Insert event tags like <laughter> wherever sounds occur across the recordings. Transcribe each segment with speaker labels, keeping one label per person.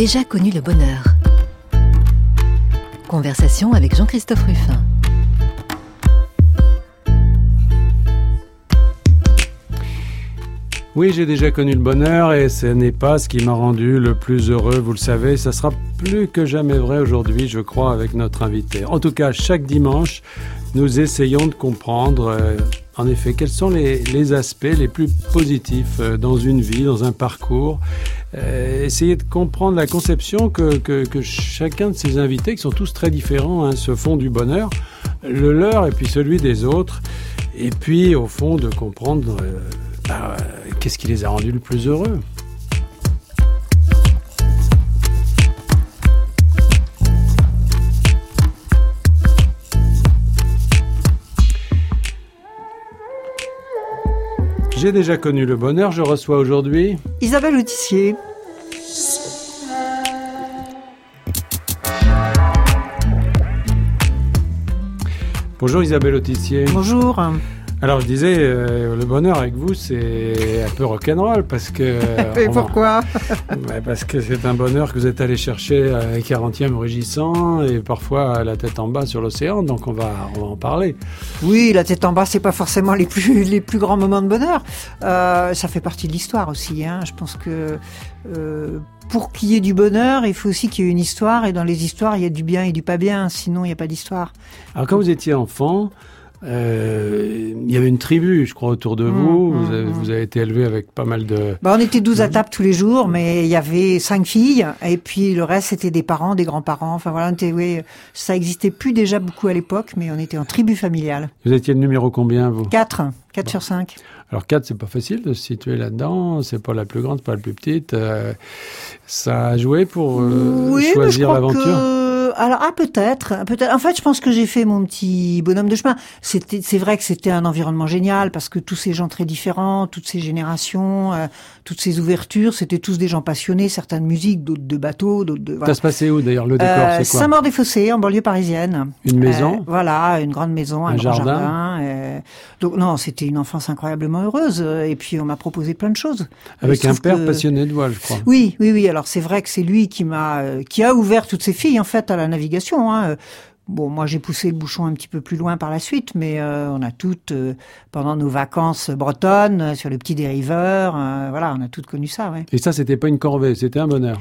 Speaker 1: Déjà connu le bonheur. Conversation avec Jean-Christophe Ruffin.
Speaker 2: Oui, j'ai déjà connu le bonheur et ce n'est pas ce qui m'a rendu le plus heureux, vous le savez. Ça sera plus que jamais vrai aujourd'hui, je crois, avec notre invité. En tout cas, chaque dimanche, nous essayons de comprendre, euh, en effet, quels sont les, aspects les plus positifs euh, dans une vie, dans un parcours. Euh, essayer de comprendre la conception que, que, chacun de ces invités, qui sont tous très différents, hein, se font du bonheur, le leur et puis celui des autres. Et puis, au fond, de comprendre... Bah, qu'est-ce qui les a rendus le plus heureux J'ai déjà connu le bonheur, je reçois aujourd'hui
Speaker 3: Isabelle Autissier.
Speaker 2: Bonjour Isabelle Autissier.
Speaker 3: Bonjour.
Speaker 2: Alors je disais, euh, le bonheur avec vous, c'est un peu rock'n'roll parce que. <laughs>
Speaker 3: Et pourquoi <laughs>
Speaker 2: Parce que c'est un bonheur que vous êtes allé chercher à 40e rugissant et parfois la tête en bas sur l'océan, donc on va, on va en parler.
Speaker 3: Oui, la tête en bas, c'est pas forcément les plus, <laughs> les plus grands moments de bonheur. Euh, ça fait partie de l'histoire aussi. Hein. Je pense que euh, pour qu'il y ait du bonheur, il faut aussi qu'il y ait une histoire et dans les histoires, il y a du bien et du pas bien, sinon il n'y a pas d'histoire.
Speaker 2: Alors quand vous étiez enfant, euh, il y avait une tribu, je crois, autour de mmh, vous. Mmh, mmh. vous, avez, été élevé avec pas mal de...
Speaker 3: Bah, on était 12 à table tous les jours, mais il y avait cinq filles, et puis le reste, c'était des parents, des grands-parents. Enfin voilà, oui, ça existait plus déjà beaucoup à l'époque, mais on était en tribu familiale.
Speaker 2: Vous étiez le numéro combien, vous?
Speaker 3: 4. 4 sur 5.
Speaker 2: Alors 4, c'est pas facile de se situer là-dedans. C'est pas la plus grande, pas la plus petite. Euh, ça a joué pour euh, choisir l'aventure?
Speaker 3: Alors ah peut-être, peut-être. En fait, je pense que j'ai fait mon petit bonhomme de chemin. C'était, c'est vrai que c'était un environnement génial parce que tous ces gens très différents, toutes ces générations, euh, toutes ces ouvertures, c'était tous des gens passionnés, certains de musique, d'autres de bateaux, d'autres de.
Speaker 2: Ça se passait où d'ailleurs le décor euh, C'est quoi?
Speaker 3: Saint-Maur-des-Fossés, en banlieue parisienne.
Speaker 2: Une maison?
Speaker 3: Euh, voilà, une grande maison, un, grand jardin? donc non, c'était une enfance incroyablement heureuse. Et puis on m'a proposé plein de choses.
Speaker 2: Avec un père passionné de voile, je crois.
Speaker 3: Oui, oui, oui. Alors c'est vrai que c'est lui qui m'a, qui a ouvert toutes ces filles en fait à la navigation. Hein. Bon, moi j'ai poussé le bouchon un petit peu plus loin par la suite, mais euh, on a toutes, euh, pendant nos vacances bretonnes, euh, sur le petit dériveur, voilà, on a toutes connu ça.
Speaker 2: Et ça, c'était pas une corvée, c'était un bonheur.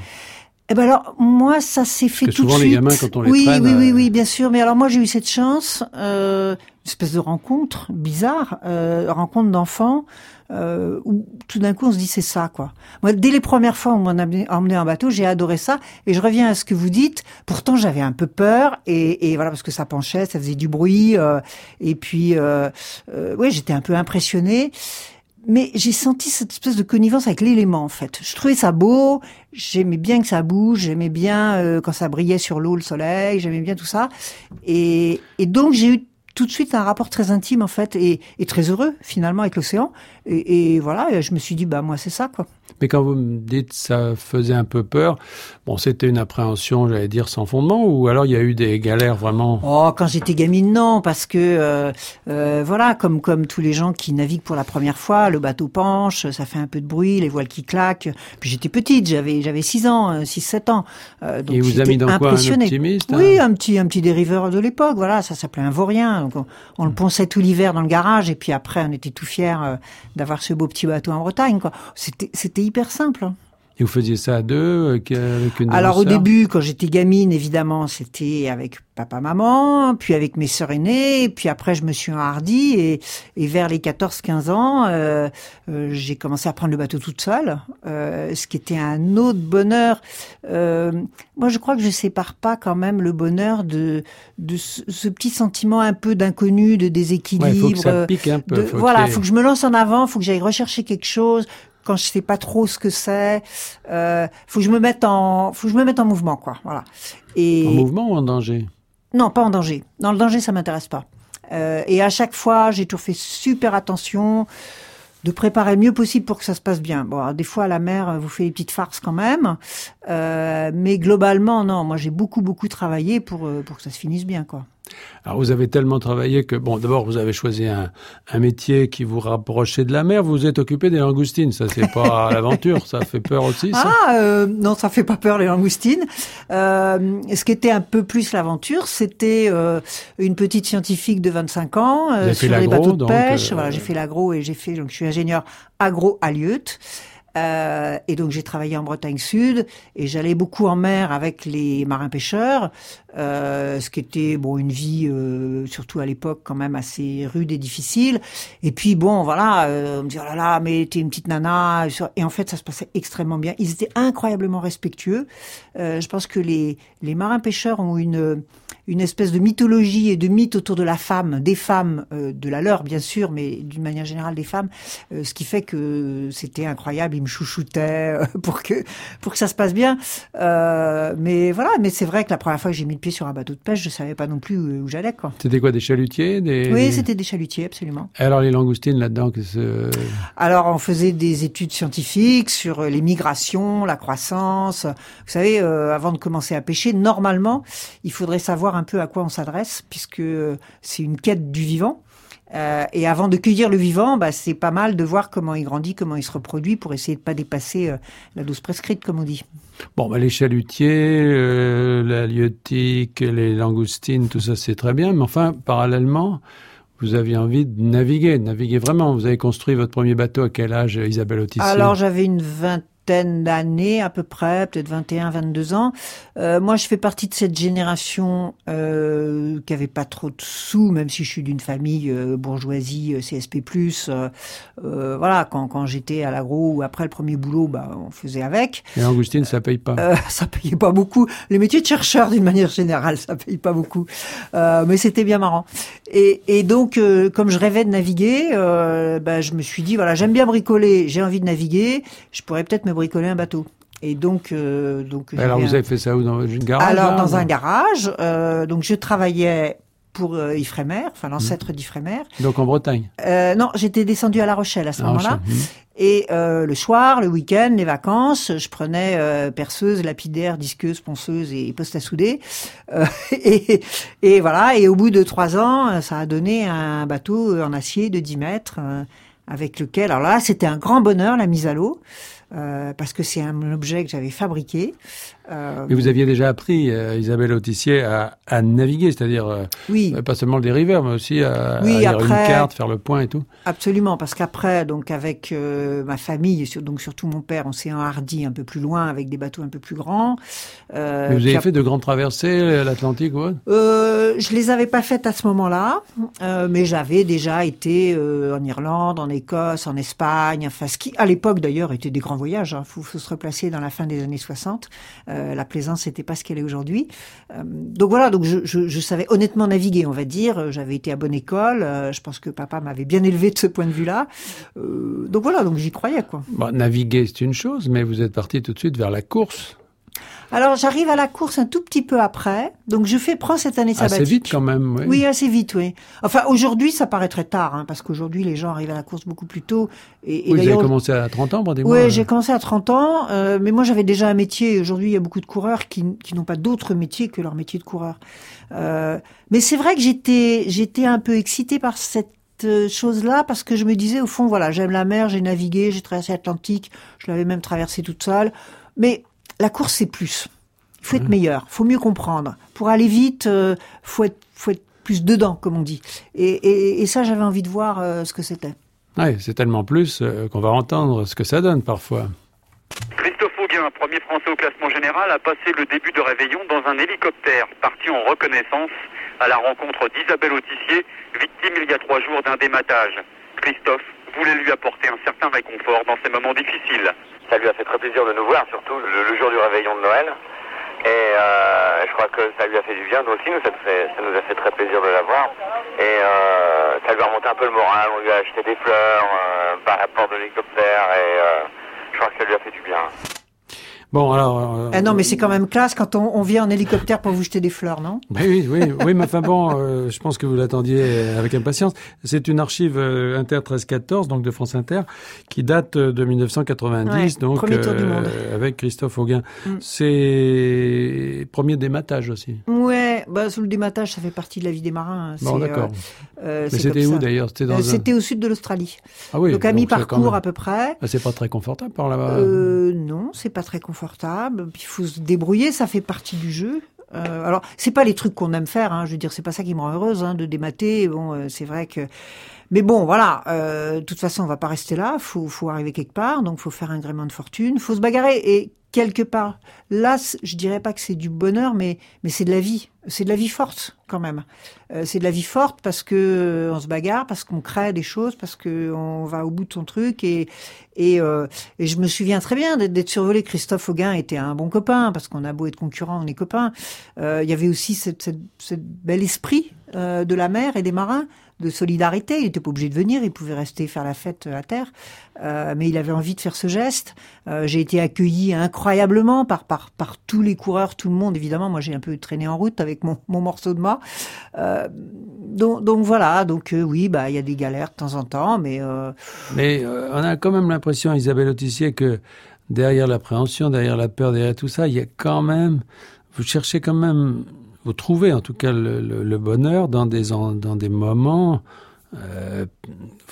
Speaker 3: Eh ben alors moi ça s'est fait tout
Speaker 2: de
Speaker 3: suite.
Speaker 2: les gamins quand on les
Speaker 3: oui,
Speaker 2: traîne,
Speaker 3: oui, oui, oui, bien sûr. Mais alors moi j'ai eu cette chance, euh, une espèce de rencontre bizarre, euh, rencontre d'enfants euh, où tout d'un coup on se dit c'est ça quoi. Moi dès les premières fois où on m'a emmené en bateau j'ai adoré ça et je reviens à ce que vous dites. Pourtant j'avais un peu peur et, et, voilà parce que ça penchait, ça faisait du bruit euh, et puis euh, euh, ouais j'étais un peu impressionnée mais j'ai senti cette espèce de connivence avec l'élément en fait. Je trouvais ça beau, j'aimais bien que ça bouge, j'aimais bien euh, quand ça brillait sur l'eau, le soleil, j'aimais bien tout ça. Et, et donc j'ai eu tout de suite un rapport très intime en fait et, et très heureux finalement avec l'océan. Et, et, voilà, je me suis dit bah moi c'est ça quoi.
Speaker 2: Mais quand vous me dites ça faisait un peu peur, bon, c'était une appréhension, j'allais dire, sans fondement, ou alors il y a eu des galères vraiment?
Speaker 3: Oh, quand j'étais gamine, non, parce que euh, euh, voilà, comme comme tous les gens qui naviguent pour la première fois, le bateau penche, ça fait un peu de bruit, les voiles qui claquent. Puis j'étais petite, j'avais j'avais 6 ans, 6 euh, 7 ans.
Speaker 2: Euh, donc Et vous avez mis dans quoi un optimiste
Speaker 3: Oui, un petit un petit dériveur de l'époque, voilà, ça s'appelait un vaurien. Donc on, le ponçait tout l'hiver dans le garage et puis après on était tout fiers euh, d'avoir ce beau petit bateau en Bretagne quoi. C'était c'était hyper simple.
Speaker 2: Et vous faisiez ça à deux avec une
Speaker 3: Alors au début, quand j'étais gamine, évidemment, c'était avec papa, maman, puis avec mes sœurs aînées, puis après je me suis enhardie et, et vers les 14-15 ans, euh, euh, j'ai commencé à prendre le bateau toute seule, euh, ce qui était un autre bonheur. Euh, moi, je crois que je sépare pas quand même le bonheur de, de ce, petit sentiment un peu d'inconnu, de déséquilibre.
Speaker 2: Ouais, faut que ça pique un peu.
Speaker 3: faut voilà, il faut que je me lance en avant, faut que j'aille rechercher quelque chose, quand je sais pas trop ce que c'est, euh, faut que je me mette en, faut que je me mette en mouvement, quoi. Voilà.
Speaker 2: Et en mouvement ou en danger?
Speaker 3: Non, pas en danger. Dans le danger, ça m'intéresse pas. Euh, et à chaque fois, j'ai toujours fait super attention de préparer le mieux possible pour que ça se passe bien. Bon, des fois, la mer vous fait des petites farces quand même, euh, mais globalement, non. Moi, j'ai beaucoup, beaucoup travaillé pour euh, pour que ça se finisse bien, quoi.
Speaker 2: Alors vous avez tellement travaillé que, bon, d'abord vous avez choisi un, un, métier qui vous rapprochait de la mer, vous vous êtes occupé des langoustines, ça c'est pas <laughs> l'aventure, ça fait peur aussi ça
Speaker 3: Ah euh, non, ça fait pas peur les langoustines. Euh, ce qui était un peu plus l'aventure, c'était euh, une petite scientifique de 25 ans sur les bateaux de pêche. voilà, j'ai fait l'agro et j'ai fait, donc je suis ingénieur agro à. Euh, et donc j'ai travaillé en Bretagne Sud et j'allais beaucoup en mer avec les marins pêcheurs, euh, ce qui était bon une vie euh, surtout à l'époque quand même assez rude et difficile. Et puis bon voilà, euh, on me dit oh là là mais t'es une petite nana et en fait ça se passait extrêmement bien. Ils étaient incroyablement respectueux. Euh, je pense que les les marins pêcheurs ont une une espèce de mythologie et de mythe autour de la femme, des femmes, euh, de la leur bien sûr, mais d'une manière générale des femmes, euh, ce qui fait que c'était incroyable. Ils me chouchoutaient <laughs> pour que pour que ça se passe bien. mais voilà, mais c'est vrai que la première fois que j'ai mis le pied sur un bateau de pêche, je savais pas non plus où, j'allais quoi.
Speaker 2: C'était quoi des chalutiers des...
Speaker 3: Oui, c'était des chalutiers absolument.
Speaker 2: Et alors les langoustines là-dedans que
Speaker 3: Alors on faisait des études scientifiques sur les migrations, la croissance. Vous savez, avant de commencer à pêcher, normalement, il faudrait savoir un peu à quoi on s'adresse, puisque c'est une quête du vivant. Euh, et avant de cueillir le vivant, bah, c'est pas mal de voir comment il grandit, comment il se reproduit, pour essayer de pas dépasser euh, la dose prescrite, comme on dit.
Speaker 2: Bon, bah, les chalutiers, euh, la liotique, les langoustines, tout ça, c'est très bien. Mais enfin, parallèlement, vous aviez envie de naviguer, de naviguer vraiment. Vous avez construit votre premier bateau à quel âge, Isabelle Autissier?
Speaker 3: Alors, j'avais une vingtaine d'années à peu près, peut-être 21, 22 ans. Euh, moi, je fais partie de cette génération euh, qui avait pas trop de sous, même si je suis d'une famille euh, bourgeoisie, CSP+. Voilà, quand, quand j'étais à l'agro ou après le premier boulot, bah, on faisait avec.
Speaker 2: Et Augustine, ça paye pas <laughs>
Speaker 3: Ça payait pas beaucoup. Les métiers de chercheur, d'une manière générale, ça paye pas beaucoup. mais c'était bien marrant. Et, et donc, comme je rêvais de naviguer, bah, je me suis dit, voilà, j'aime bien bricoler, j'ai envie de naviguer, je pourrais peut-être me bricoler un bateau. Et donc, euh, donc.
Speaker 2: Alors vous avez fait ça où dans une garage
Speaker 3: Alors dans un garage. Euh, donc je travaillais pour euh, Ifremer, enfin l'ancêtre mmh. d'Ifremer.
Speaker 2: Donc en Bretagne?
Speaker 3: Euh, non, j'étais descendu à La Rochelle à ce moment-là. Mmh. Et euh, le soir, le week-end, les vacances, je prenais perceuse, lapidaire, disqueuse, ponceuse et poste à souder. <laughs> Et, et, voilà. Et au bout de trois ans, ça a donné un bateau en acier de 10 mètres avec lequel, alors là, c'était un grand bonheur la mise à l'eau. Euh, parce que c'est un objet que j'avais fabriqué.
Speaker 2: Euh, Mais vous aviez déjà appris, euh, Isabelle Autissier, à, à naviguer, c'est-à-dire euh, oui. pas seulement le dériveur, mais aussi à, oui, à lire après, une carte, faire le point et tout.
Speaker 3: Absolument, parce qu'après, donc avec ma famille, donc surtout mon père, on s'est enhardi un peu plus loin avec des bateaux un peu plus grands.
Speaker 2: Mais vous avez fait de grandes traversées, l'Atlantique ou
Speaker 3: Je les avais pas faites à ce moment-là, mais j'avais déjà été en Irlande, en Écosse, en Espagne, enfin ce qui, à l'époque d'ailleurs, était des grands voyage. Il hein. faut, se replacer dans la fin des années 60. Euh, la plaisance n'était pas ce qu'elle est aujourd'hui. Euh, donc voilà, donc je, savais honnêtement naviguer, on va dire. J'avais été à bonne école. Euh, je pense que papa m'avait bien élevé de ce point de vue-là. Euh, donc voilà, donc j'y croyais quoi.
Speaker 2: Bon, naviguer c'est une chose, mais vous êtes parti tout de suite vers la course.
Speaker 3: Alors j'arrive à la course un tout petit peu après, donc je fais prends cette année sabbatique.
Speaker 2: Assez vite quand même, oui.
Speaker 3: Oui, assez vite, oui. Enfin aujourd'hui ça paraît très tard, hein, parce qu'aujourd'hui les gens arrivent à la course beaucoup plus tôt.
Speaker 2: Et, et oui, vous avez commencé à 30 ans.
Speaker 3: Oui, j'ai commencé à 30 ans, euh, mais moi j'avais déjà un métier. Aujourd'hui il y a beaucoup de coureurs qui, qui n'ont pas d'autre métier que leur métier de coureur. Euh, mais c'est vrai que j'étais j'étais un peu excitée par cette euh, chose-là parce que je me disais au fond voilà j'aime la mer j'ai navigué j'ai traversé l'Atlantique je l'avais même traversé toute seule mais la course, c'est plus. Il faut être mmh. meilleur, faut mieux comprendre. Pour aller vite, euh, faut être, faut être plus dedans, comme on dit. Et, et, et ça, j'avais envie de voir euh, ce que c'était.
Speaker 2: Oui, c'est tellement plus euh, qu'on va entendre ce que ça donne parfois.
Speaker 4: Christophe Auguin, premier français au classement général, a passé le début de réveillon dans un hélicoptère, parti en reconnaissance à la rencontre d'Isabelle Autissier, victime il y a trois jours d'un dématage. Christophe voulait lui apporter un certain réconfort dans ces moments difficiles
Speaker 5: ça lui a fait très plaisir de nous voir, surtout le, jour du réveillon de Noël. Et euh, je crois que ça lui a fait du bien, nous aussi, nous, ça, nous a fait très plaisir de la voir. Et euh, ça lui a remonté un peu le moral, on lui a acheté des fleurs euh, par rapport de l'hélicoptère et euh, je crois que ça lui a fait du bien.
Speaker 2: Bon, alors.
Speaker 3: Euh, eh non, mais c'est quand même classe quand on, on, vient en hélicoptère pour vous jeter des fleurs, non?
Speaker 2: Oui, oui, oui, mais enfin bon, euh, je pense que vous l'attendiez avec impatience. C'est une archive euh, Inter 1314, donc de France Inter, qui date de 1990, donc
Speaker 3: euh,
Speaker 2: avec Christophe Auguin. Mm. C'est premier dématage aussi.
Speaker 3: Ouais, bah, sous le dématage, ça fait partie de la vie des marins. hein.
Speaker 2: Bon, d'accord.
Speaker 3: euh, euh,
Speaker 2: Mais
Speaker 3: c'est
Speaker 2: c'était où d'ailleurs C'était dans
Speaker 3: Euh,
Speaker 2: un...
Speaker 3: C'était au sud de l'Australie.
Speaker 2: Ah oui.
Speaker 3: Donc à mi-parcours
Speaker 2: même-
Speaker 3: à peu près.
Speaker 2: Ah, c'est pas très confortable par là-bas.
Speaker 3: Euh, non, c'est pas très confortable. Il faut se débrouiller, ça fait partie du jeu. Euh, alors, c'est pas les trucs qu'on aime faire. Hein, je veux dire, c'est pas ça qui me rend heureuse hein, de démater. Bon, euh, c'est vrai que. Mais bon, voilà. euh, de toute façon, on va pas rester là. Faut, faut arriver quelque part. Donc, faut faire un gréement de fortune. Faut se bagarrer. Et quelque part, là, je dirais pas que c'est du bonheur, mais mais c'est de la vie. C'est de la vie forte quand même. Euh, c'est de la vie forte parce que euh, on se bagarre, parce qu'on crée des choses, parce que on va au bout de son truc et et, euh, et je me souviens très bien d'être- survolé. Christophe Auguin était un bon copain parce qu'on a beau être concurrents, on est copains. Euh, il y avait aussi cette, cette, cette bel esprit euh, de la mer et des marins de solidarité. Il était pas obligé de venir, il pouvait rester faire la fête à terre, Euh, mais il avait envie de faire ce geste. Euh, j'ai été accueilli incroyablement par, par par tous les coureurs, tout le monde. Évidemment, moi j'ai un peu traîné en route avec mon, mon morceau de mât. Euh, donc, donc voilà, donc euh, oui, bah il y a des galères de temps en temps, mais euh,
Speaker 2: Mais euh, on a quand même l'impression, Isabelle Autissier, que derrière l'appréhension, derrière la peur, derrière tout ça, il y a quand même, vous cherchez quand même, vous trouvez en tout cas le, le- le bonheur dans des, en- dans des moments euh,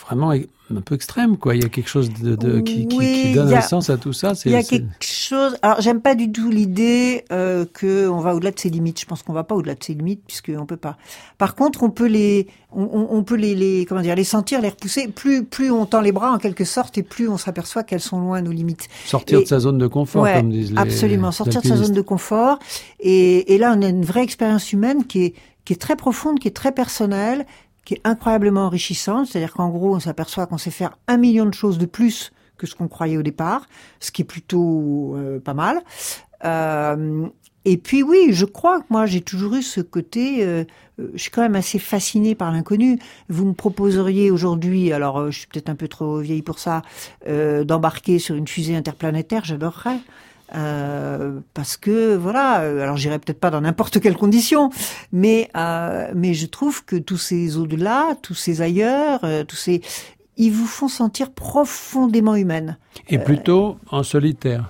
Speaker 2: vraiment un peu extrêmes, quoi. Il y a quelque chose de, de- qui, qui-
Speaker 3: Oui,
Speaker 2: qui donne
Speaker 3: a-
Speaker 2: un sens à tout ça. c'est-
Speaker 3: Il y a
Speaker 2: c'est-
Speaker 3: quelque chose. Alors, j'aime pas du tout l'idée euh, que on va au-delà de ses limites. Je pense qu'on va pas au-delà de ses limites puisque on peut pas. Par contre, on peut les, on, peut les, les, comment dire, les sentir, les repousser. Plus, plus on tend les bras en quelque sorte, et plus on s'aperçoit qu'elles sont loin nos limites.
Speaker 2: Sortir
Speaker 3: Et-
Speaker 2: de sa zone de confort,
Speaker 3: Ouais,
Speaker 2: comme disent les
Speaker 3: Absolument, sortir de sa zone de confort. Et, et là, on a une vraie expérience humaine qui est, qui est très profonde, qui est très personnelle, qui est incroyablement enrichissante. C'est-à-dire qu'en gros, on s'aperçoit qu'on sait faire un million de choses de plus que ce qu'on croyait au départ, ce qui est plutôt euh, pas mal. Euh, et puis oui, je crois que moi j'ai toujours eu ce côté. euh, je suis quand même assez fascinée par l'inconnu. Vous me proposeriez aujourd'hui, alors euh, je suis peut-être un peu trop vieille pour ça, euh, d'embarquer sur une fusée interplanétaire, j'adorerais. Euh, parce que voilà, euh, alors j'irai peut-être pas dans n'importe quelle condition, mais euh, mais je trouve que tous ces au-delà, tous ces ailleurs, euh, tous ces, ils vous font sentir profondément humaine.
Speaker 2: Et plutôt en solitaire.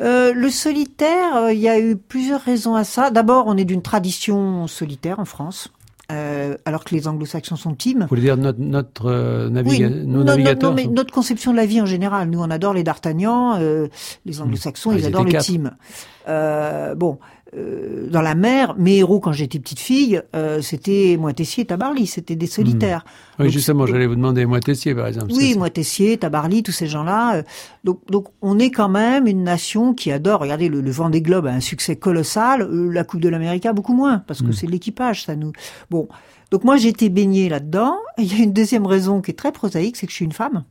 Speaker 3: Euh, le solitaire, euh, il y a eu plusieurs raisons à ça. D'abord, on est d'une tradition solitaire en France, euh, alors que les anglo-saxons sont team.
Speaker 2: Vous voulez dire notre, notre euh, naviga- nos
Speaker 3: mais
Speaker 2: sont-
Speaker 3: notre conception de la vie en général. Nous, on adore les D'Artagnan, euh, les anglo-saxons,
Speaker 2: Ah,
Speaker 3: ils
Speaker 2: ils
Speaker 3: adorent le
Speaker 2: quatre.
Speaker 3: team. Euh, bon, euh, dans la mer, mes héros quand j'étais petite fille, euh, c'était moi Tessier et Tabarly, c'était des solitaires.
Speaker 2: Oui,
Speaker 3: Donc,
Speaker 2: justement, j'allais vous demander moi Tessier, par exemple.
Speaker 3: oui,
Speaker 2: C'est-
Speaker 3: moi Tessier, Tabarly, tous ces gens-là. euh, Donc, donc, on est quand même une nation qui adore. Regardez, le, le Vendée Globe a un succès colossal. euh, la Coupe de l'Amérique a beaucoup moins parce que
Speaker 2: Mm.
Speaker 3: c'est l'équipage, ça nous. Bon, donc moi été baignée là-dedans. Il y a une deuxième raison qui est très prosaïque, c'est que je suis une femme.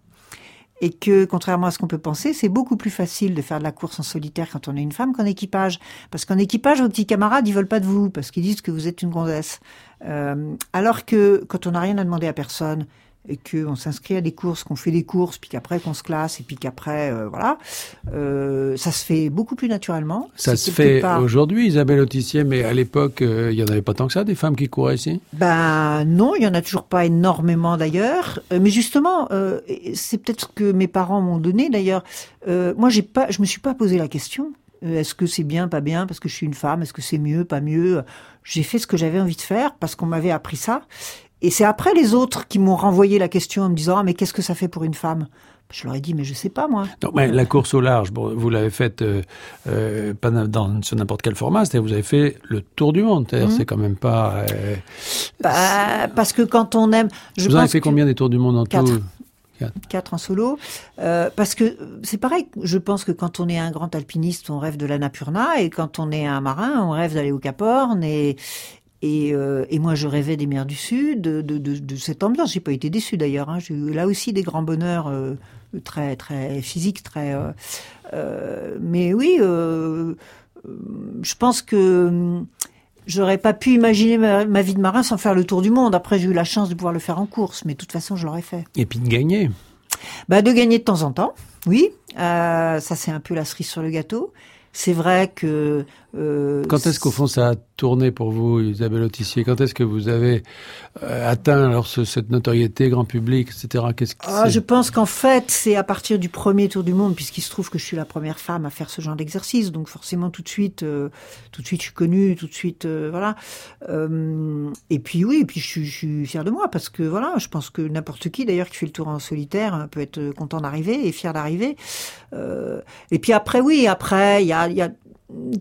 Speaker 3: Et que, contrairement à ce qu'on peut penser, c'est beaucoup plus facile de faire de la course en solitaire quand on est une femme qu'en équipage. Parce qu'en équipage, vos petits camarades, ils veulent pas de vous, parce qu'ils disent que vous êtes une gonzesse. Euh, alors que, quand on n'a rien à demander à personne, et qu'on s'inscrit à des courses, qu'on fait des courses, puis qu'après qu'on se classe, et puis qu'après, euh, voilà, euh, ça se fait beaucoup plus naturellement.
Speaker 2: Ça se fait
Speaker 3: part-
Speaker 2: aujourd'hui, Isabelle Autissier, mais à l'époque, euh, il y en avait pas tant que ça, des femmes qui couraient ici?
Speaker 3: Ben non, il y en a toujours pas énormément d'ailleurs. Mais justement, c'est peut-être ce que mes parents m'ont donné d'ailleurs. Moi, j'ai pas, je me suis pas posé la question. Est-ce que c'est bien, pas bien, parce que je suis une femme Est-ce que c'est mieux, pas mieux? J'ai fait ce que j'avais envie de faire parce qu'on m'avait appris ça. Et c'est après les autres qui m'ont renvoyé la question en me disant ah mais qu'est-ce que ça fait pour une femme? Je leur ai dit mais je sais pas moi.
Speaker 2: Mais la course au large, bon, vous l'avez faite euh, euh, pas dans, sur n'importe quel format, c'est-à-dire vous avez fait le tour du monde.
Speaker 3: Mhm.
Speaker 2: c'est quand même pas. euh,
Speaker 3: Bah, parce que quand on aime, je
Speaker 2: vous en avez
Speaker 3: pense
Speaker 2: fait
Speaker 3: que-
Speaker 2: combien des tours du monde en
Speaker 3: Quatre.
Speaker 2: tout
Speaker 3: quatre en solo, parce que c'est pareil. Je pense que quand on est un grand alpiniste, on rêve de l'Annapurna, et quand on est un marin, on rêve d'aller au Cap Horn. Et et, euh, et moi, je rêvais des mers du Sud, de, de, de, de cette ambiance. J'ai pas été déçu d'ailleurs. Hein. J'ai eu là aussi des grands bonheurs euh, très très physiques, très. euh, mais oui, je pense que. hum, J'aurais pas pu imaginer ma, ma vie de marin sans faire le tour du monde. Après, j'ai eu la chance de pouvoir le faire en course, mais de toute façon, je l'aurais fait.
Speaker 2: Et puis de gagner.
Speaker 3: Bah, de gagner de temps en temps, oui. Ça, c'est un peu la cerise sur le gâteau. C'est vrai que... Euh,
Speaker 2: Quand est-ce qu'au fond ça a tourné pour vous, Isabelle Autissier? Quand est-ce que vous avez euh, atteint alors cette notoriété grand public, etc.
Speaker 3: Qu'est-ce ah, je pense qu'en fait, c'est à partir du premier tour du monde, puisqu'il se trouve que je suis la première femme à faire ce genre d'exercice, donc forcément tout de suite, euh, tout de suite, je suis connue, tout de suite, voilà. et puis oui, et puis je, je suis fière de moi parce que voilà, je pense que n'importe qui, d'ailleurs, qui fait le tour en solitaire, peut être content d'arriver et fier d'arriver. et puis après, oui, après, il y a, y a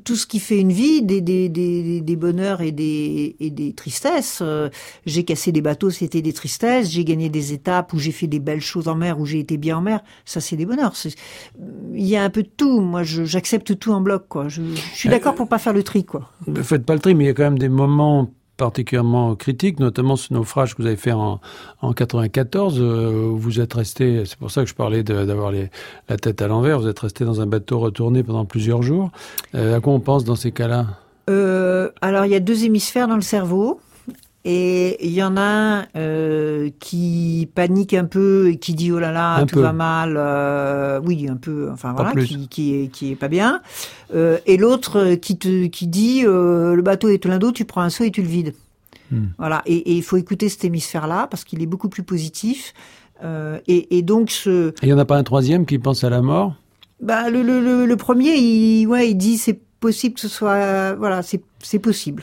Speaker 3: tout ce qui fait une vie, des, des, des, des bonheurs et des, et des tristesses. Euh, j'ai cassé des bateaux, c'était des tristesses. J'ai gagné des étapes où j'ai fait des belles choses en mer, où j'ai été bien en mer. Ça, c'est des bonheurs. Il y a un peu de tout. Moi, j'accepte tout en bloc. Quoi. Je, je suis d'accord pour pas faire le tri. Quoi.
Speaker 2: Ne faites pas le tri, mais il y a quand même des moments particulièrement critique, notamment ce naufrage que vous avez fait en, en 94. Euh, vous êtes resté, c'est pour ça que je parlais d'avoir la tête à l'envers, vous êtes resté dans un bateau retourné pendant plusieurs jours. Euh, à quoi on pense dans ces cas-là?
Speaker 3: Euh, Alors, il y a deux hémisphères dans le cerveau. Et il y en a un euh, qui panique un peu et qui dit oh là là tout va mal, euh, oui un peu, enfin voilà, qui, qui, est qui est pas bien. Euh, et l'autre qui te qui dit euh, le bateau est plein d'eau, tu prends un seau et tu le vides. Hmm. Voilà. Et, il faut écouter cet hémisphère là parce qu'il est beaucoup plus positif. Euh, et, et, donc ce.
Speaker 2: Il y en a pas un troisième qui pense à la mort?
Speaker 3: Bah le le, le, le premier il ouais il dit c'est possible que ce soit voilà c'est c'est possible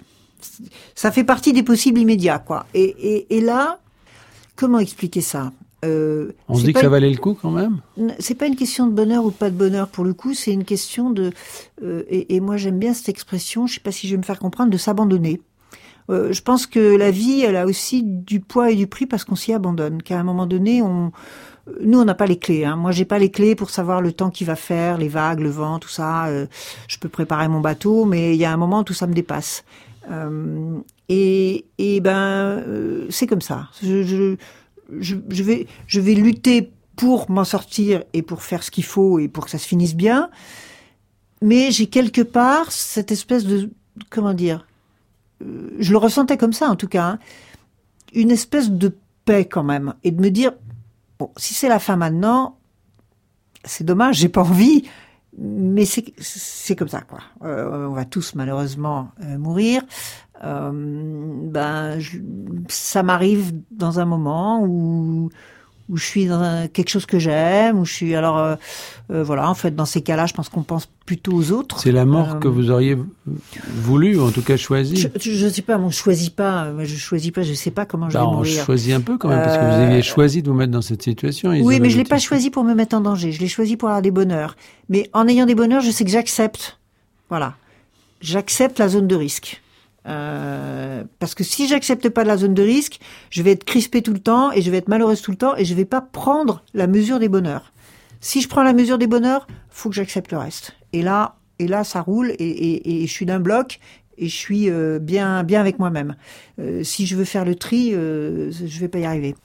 Speaker 3: ça fait partie des possibles immédiats, quoi. Et, là, comment expliquer ça
Speaker 2: euh, On se dit que ça valait le coup quand même.
Speaker 3: C'est pas une question de bonheur ou pas de bonheur pour le coup, c'est une question de. Euh, et, moi j'aime bien cette expression. Je sais pas si je vais me faire comprendre de s'abandonner. Euh, je pense que la vie, elle a aussi du poids et du prix parce qu'on s'y abandonne. Qu'à un moment donné, on, nous, on n'a pas les clés. Hein. Moi, j'ai pas les clés pour savoir le temps qu'il va faire, les vagues, le vent, tout ça. je peux préparer mon bateau, mais il y a un moment où tout ça me dépasse. Euh, et, et ben, euh, c'est comme ça. Je, je, je, vais, je vais lutter pour m'en sortir et pour faire ce qu'il faut et pour que ça se finisse bien. Mais j'ai quelque part cette espèce de, comment dire, euh, je le ressentais comme ça en tout cas, hein, une espèce de paix quand même et de me dire, bon, si c'est la fin maintenant, c'est dommage, j'ai pas envie, mais c'est comme ça quoi. Euh, on va tous malheureusement euh, mourir. Euh, ben ça m'arrive dans un moment où où je suis dans quelque chose que j'aime, où je suis alors euh, euh, voilà en fait dans ces cas-là je pense qu'on pense plutôt aux autres.
Speaker 2: C'est la mort que vous auriez voulu ou en tout cas choisi.
Speaker 3: Je, ne sais pas, on choisit pas, je choisis pas, je sais pas comment je vais bah, mourir.
Speaker 2: On choisit un peu quand même parce que vous aviez choisi de vous mettre dans cette situation.
Speaker 3: Oui, mais je l'ai pas choisi pour me mettre en danger, je l'ai choisi pour avoir des bonheurs. Mais en ayant des bonheurs, je sais que j'accepte. Voilà, j'accepte la zone de risque. Euh, parce que si j'accepte pas la zone de risque, je vais être crispé tout le temps et je vais être malheureuse tout le temps et je vais pas prendre la mesure des bonheurs. Si je prends la mesure des bonheurs, faut que j'accepte le reste. Et là, et là, ça roule et, je suis d'un bloc et je suis euh, bien, bien avec moi-même. Euh, si je veux faire le tri, je vais pas y arriver.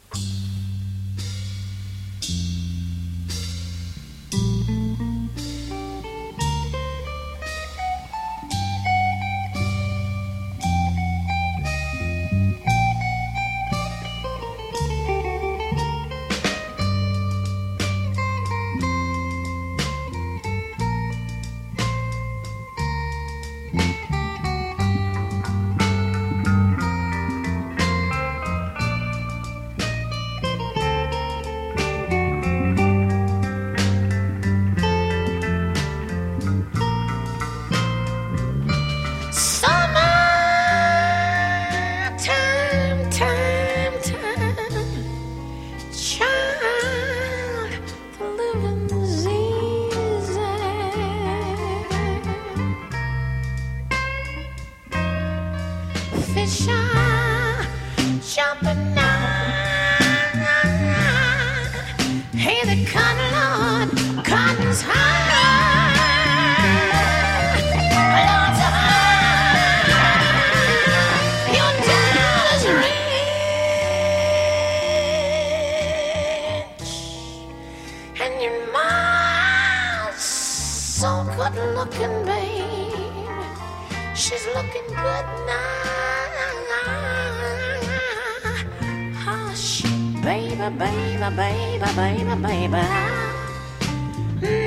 Speaker 3: baby, baby, baby, baby, baby.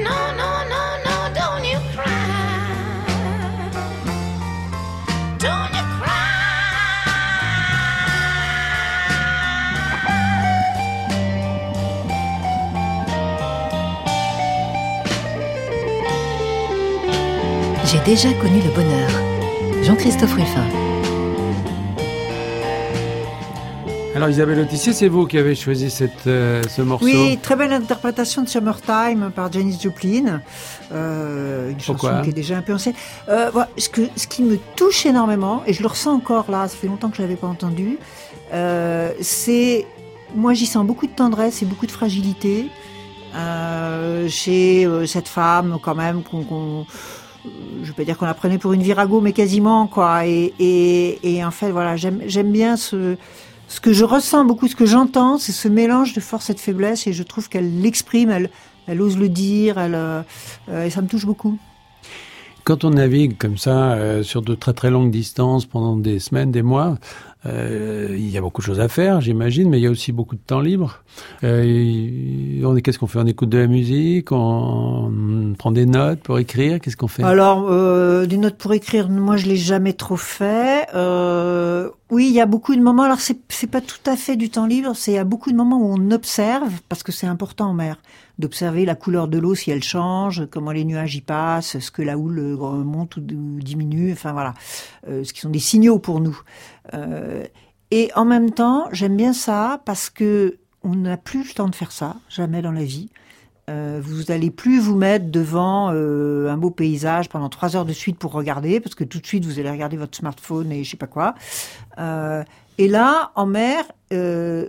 Speaker 3: No, no, don't you cry.
Speaker 1: J'ai déjà connu le bonheur. Jean-Christophe Ruffin.
Speaker 2: Alors Isabelle Autissier, c'est vous qui avez choisi cette, euh, ce morceau.
Speaker 3: Oui, très belle interprétation de Summertime par Janis Joplin. Euh, une
Speaker 2: Pourquoi
Speaker 3: chanson qui est déjà un peu ancienne. Euh, voilà, ce, que, ce qui me touche énormément, et je le ressens encore là, ça fait longtemps que je l'avais pas entendu, euh, c'est... Moi j'y sens beaucoup de tendresse et beaucoup de fragilité chez cette femme quand même qu'on... qu'on je vais pas dire qu'on la prenait pour une virago, mais quasiment quoi. Et, et, et en fait, voilà, j'aime j'aime bien ce ce que je ressens beaucoup, ce que j'entends, c'est ce mélange de force et de faiblesse, et je trouve qu'elle l'exprime, elle, ose le dire, elle, euh, et ça me touche beaucoup.
Speaker 2: Quand on navigue comme ça euh, sur de très très longues distances pendant des semaines, des mois, euh, il y a beaucoup de choses à faire, j'imagine, mais il y a aussi beaucoup de temps libre. Euh, qu'est-ce qu'on fait? On écoute de la musique, on prend des notes pour écrire. Qu'est-ce qu'on fait?
Speaker 3: Alors, euh, des notes pour écrire, moi je l'ai jamais trop fait. Euh, oui, il y a beaucoup de moments. Alors c'est pas tout à fait du temps libre. C'est il y a beaucoup de moments où on observe parce que c'est important en mer d'observer la couleur de l'eau si elle change, comment les nuages y passent, ce que la houle euh, monte ou diminue. Enfin voilà, euh, ce qui sont des signaux pour nous. Euh, et en même temps, j'aime bien ça parce que on n'a plus le temps de faire ça, jamais dans la vie. Vous allez plus vous mettre devant un beau paysage pendant trois heures de suite pour regarder, parce que tout de suite vous allez regarder votre smartphone et je sais pas quoi. Et là, en mer, euh,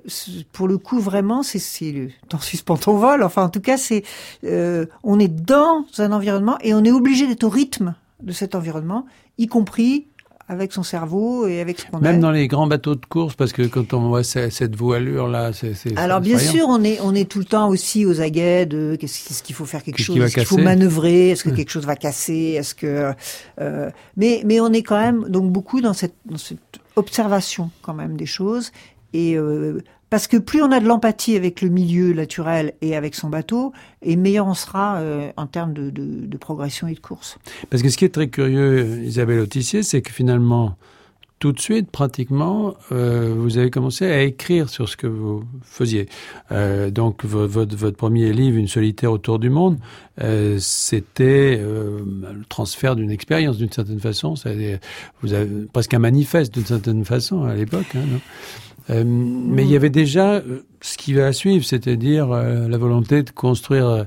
Speaker 3: pour le coup, vraiment, c'est temps suspend ton vol. Enfin, en tout cas, c'est euh, on est dans un environnement et on est obligé d'être au rythme de cet environnement, y compris avec son cerveau et avec ce qu'on
Speaker 2: Même dans les grands bateaux de course, parce que quand on voit ce- cette voilure là, c'est.
Speaker 3: Alors bien sûr, on est on est tout le temps aussi aux aguets de qu'est-ce qu'il faut faire quelque chose, est-ce qu'il faut manœuvrer, est-ce que
Speaker 2: Ouais.
Speaker 3: quelque chose va casser, est-ce que euh, mais mais on est quand même donc beaucoup dans cette dans cette observation quand même des choses et euh, parce que plus on a de l'empathie avec le milieu naturel et avec son bateau, et meilleur on sera euh, en termes de, progression et de course.
Speaker 2: Parce que ce qui est très curieux, Isabelle Autissier, c'est que finalement, tout de suite, pratiquement, euh, vous avez commencé à écrire sur ce que vous faisiez. Euh, donc, vo- votre, premier livre, Une solitaire autour du monde, c'était le transfert d'une expérience, d'une certaine façon. Vous avez presque un manifeste, d'une certaine façon, à l'époque. Hein, Euh, Mais il y avait déjà euh, ce qui va suivre, c'est-à-dire euh, la volonté de construire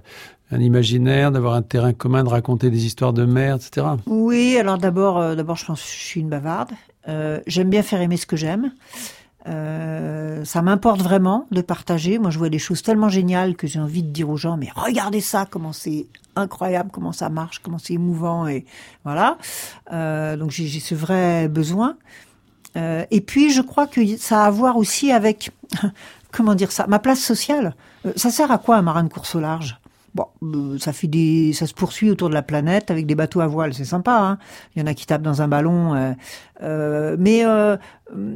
Speaker 2: un imaginaire, d'avoir un terrain commun, de raconter des histoires de mer, etc.
Speaker 3: Oui, alors d'abord, d'abord, je pense que je suis une bavarde. J'aime bien faire aimer ce que j'aime. Ça m'importe vraiment de partager. Moi, je vois des choses tellement géniales que j'ai envie de dire aux gens, mais regardez ça, comment c'est incroyable, comment ça marche, comment c'est émouvant, et voilà. Donc j'ai ce vrai besoin. Euh, et puis, je crois que ça a à voir aussi avec, <laughs> comment dire ça, ma place sociale. Euh, ça sert à quoi un marin de course au large? Bon, euh, ça fait ça se poursuit autour de la planète avec des bateaux à voile, c'est sympa. Hein Il y en a qui tapent dans un ballon, mais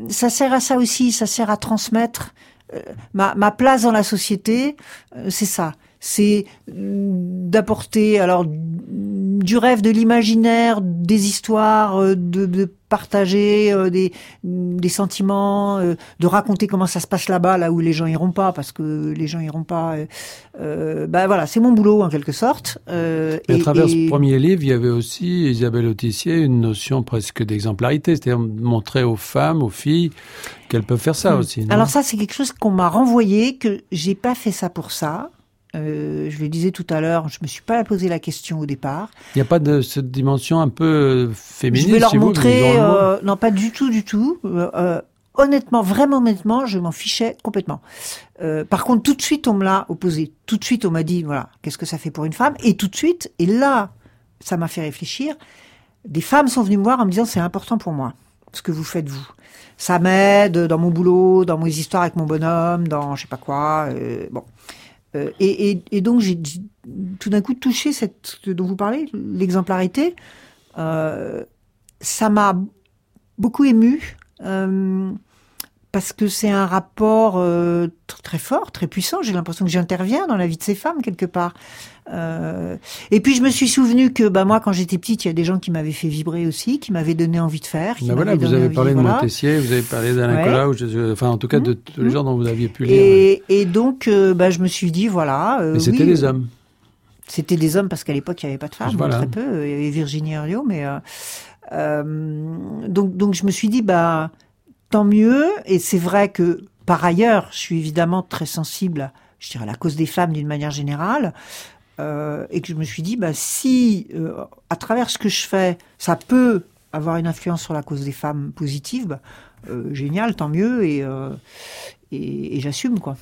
Speaker 3: ça sert à ça aussi. Ça sert à transmettre ma, place dans la société. c'est ça. C'est d'apporter alors du rêve, de l'imaginaire, des histoires, euh, de, de partager euh, des, des sentiments, euh, de raconter comment ça se passe là-bas, là où les gens iront pas, parce que les gens iront pas. Euh, bah voilà, c'est mon boulot en quelque sorte. Euh,
Speaker 2: Mais à
Speaker 3: et-
Speaker 2: travers
Speaker 3: et-
Speaker 2: ce premier livre, il y avait aussi, Isabelle Autissier, une notion presque d'exemplarité, c'est-à-dire montrer aux femmes, aux filles, qu'elles peuvent faire ça
Speaker 3: Hmm.
Speaker 2: aussi.
Speaker 3: Alors ça, c'est quelque chose qu'on m'a renvoyé, que j'ai pas fait ça pour ça. Euh, je le disais tout à l'heure, je me suis pas posé la question au départ.
Speaker 2: Il n'y a pas de cette dimension un peu euh, féministe
Speaker 3: je vais leur
Speaker 2: vous,
Speaker 3: montrer, euh, non pas du tout, du tout. Euh, honnêtement, vraiment honnêtement, je m'en fichais complètement. Par contre, tout de suite, on me l'a opposé. Tout de suite, on m'a dit, voilà, qu'est-ce que ça fait pour une femme? Et tout de suite, et là, ça m'a fait réfléchir. Des femmes sont venues me voir en me disant, c'est important pour moi, ce que vous faites vous. Ça m'aide dans mon boulot, dans mes histoires avec mon bonhomme, dans je sais pas quoi. bon. Euh, et, donc, j'ai tout d'un coup touché cette ce dont vous parlez, l'exemplarité. Euh, ça m'a beaucoup ému euh, parce que c'est un rapport euh, très fort, très puissant. J'ai l'impression que j'interviens dans la vie de ces femmes quelque part. Euh, et puis je me suis souvenu que bah moi quand j'étais petite, il y a des gens qui m'avaient fait vibrer aussi, qui m'avaient donné envie de faire.
Speaker 2: Qui ben voilà, vous avez parlé de Montessier, vous avez parlé d'Alain ouais. enfin en tout cas de mmh. tous les gens dont vous aviez pu lire.
Speaker 3: Et, et donc euh, bah, je me suis dit voilà.
Speaker 2: mais c'était des hommes.
Speaker 3: C'était des hommes parce qu'à l'époque il n'y avait pas de femmes, très peu. Il y avait Virginie Herliot, mais donc donc je me suis dit bah tant mieux. Et c'est vrai que, par ailleurs, je suis évidemment très sensible, je dirais, à la cause des femmes d'une manière générale. Euh, et que je me suis dit, bah, si euh, à travers ce que je fais, ça peut avoir une influence sur la cause des femmes positive, bah, euh, génial, tant mieux, et, et j'assume quoi.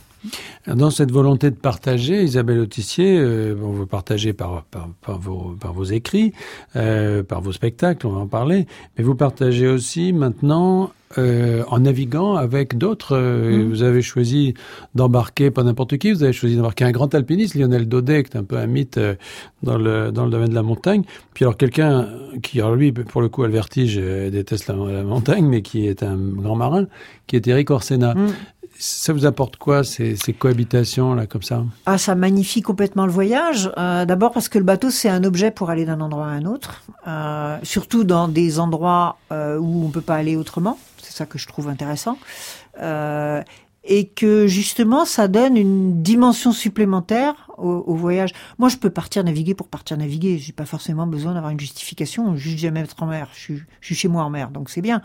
Speaker 2: Dans cette volonté de partager, Isabelle Autissier, euh, vous partagez par, par, par, vos, par vos écrits, euh, par vos spectacles, on va en parler, mais vous partagez aussi maintenant euh, en naviguant avec d'autres. Euh, mmh. Vous avez choisi d'embarquer, pas n'importe qui, vous avez choisi d'embarquer un grand alpiniste, Lionel Daudet, qui est un peu un mythe dans, le, dans le domaine de la montagne. Puis alors quelqu'un qui, alors lui, pour le coup, a le vertige, déteste la, la, montagne, mais qui est un grand marin, qui est Eric Orsena. Mmh. Ça vous apporte quoi ces, ces, cohabitations là comme ça?
Speaker 3: Ah, ça magnifie complètement le voyage. Euh, D'abord parce que le bateau c'est un objet pour aller d'un endroit à un autre, euh, surtout dans des endroits euh, où on peut pas aller autrement. C'est ça que je trouve intéressant. Euh, et que justement ça donne une dimension supplémentaire au, au, voyage. Moi, je peux partir naviguer pour partir naviguer. J'ai pas forcément besoin d'avoir une justification. Juste jamais être en mer. Je suis, je suis chez moi en mer, donc c'est bien.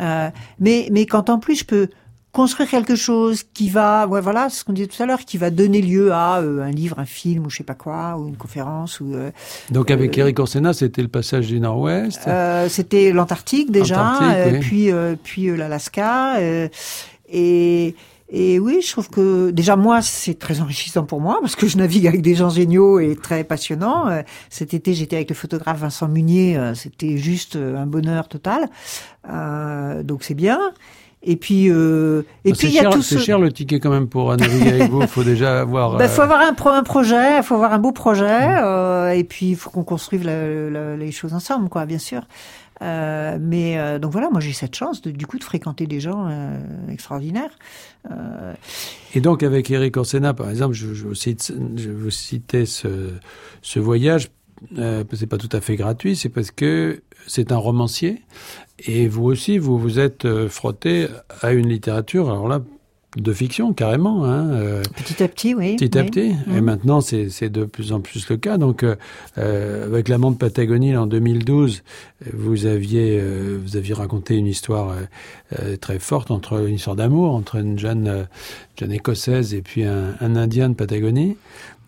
Speaker 3: Euh, mais mais quand en plus je peux construire quelque chose qui va, ouais, voilà, ce qu'on disait tout à l'heure, qui va donner lieu à euh, un livre, un film ou je sais pas quoi, ou une conférence. Ou, euh,
Speaker 2: Donc avec euh, Eric Orsena, c'était le passage du Nord-Ouest?
Speaker 3: Euh, c'était l'Antarctique déjà, oui. puis puis l'Alaska et et oui, je trouve que déjà moi c'est très enrichissant pour moi parce que je navigue avec des gens géniaux et très passionnants. Cet été j'étais avec le photographe Vincent Munier, c'était juste un bonheur total. donc c'est bien. Et puis, euh, et
Speaker 2: ah, puis il y a tout C'est cher le ticket quand même pour naviguer avec vous. Il faut déjà avoir.
Speaker 3: Il <laughs> bah, faut avoir un, pro, un projet, il faut avoir un beau projet, mmh. euh, et puis il faut qu'on construise la, la, les choses ensemble, quoi, bien sûr. Euh, mais euh, donc voilà, moi j'ai cette chance de, du coup de fréquenter des gens euh, extraordinaires.
Speaker 2: Et donc avec Eric Orsena, par exemple, je, je, cite, je vous citais ce, ce voyage. C'est pas tout à fait gratuit, c'est parce que c'est un romancier et vous aussi, vous vous êtes frotté à une littérature, alors là, de fiction carrément. Hein,
Speaker 3: euh, petit à petit, oui.
Speaker 2: Petit à petit. Et mmh. maintenant, c'est de plus en plus le cas. Donc, euh, euh avec l'amant de Patagonie en 2012, vous aviez euh, vous aviez raconté une histoire très forte entre une histoire d'amour entre une jeune jeune écossaise et puis un, un Indien de Patagonie.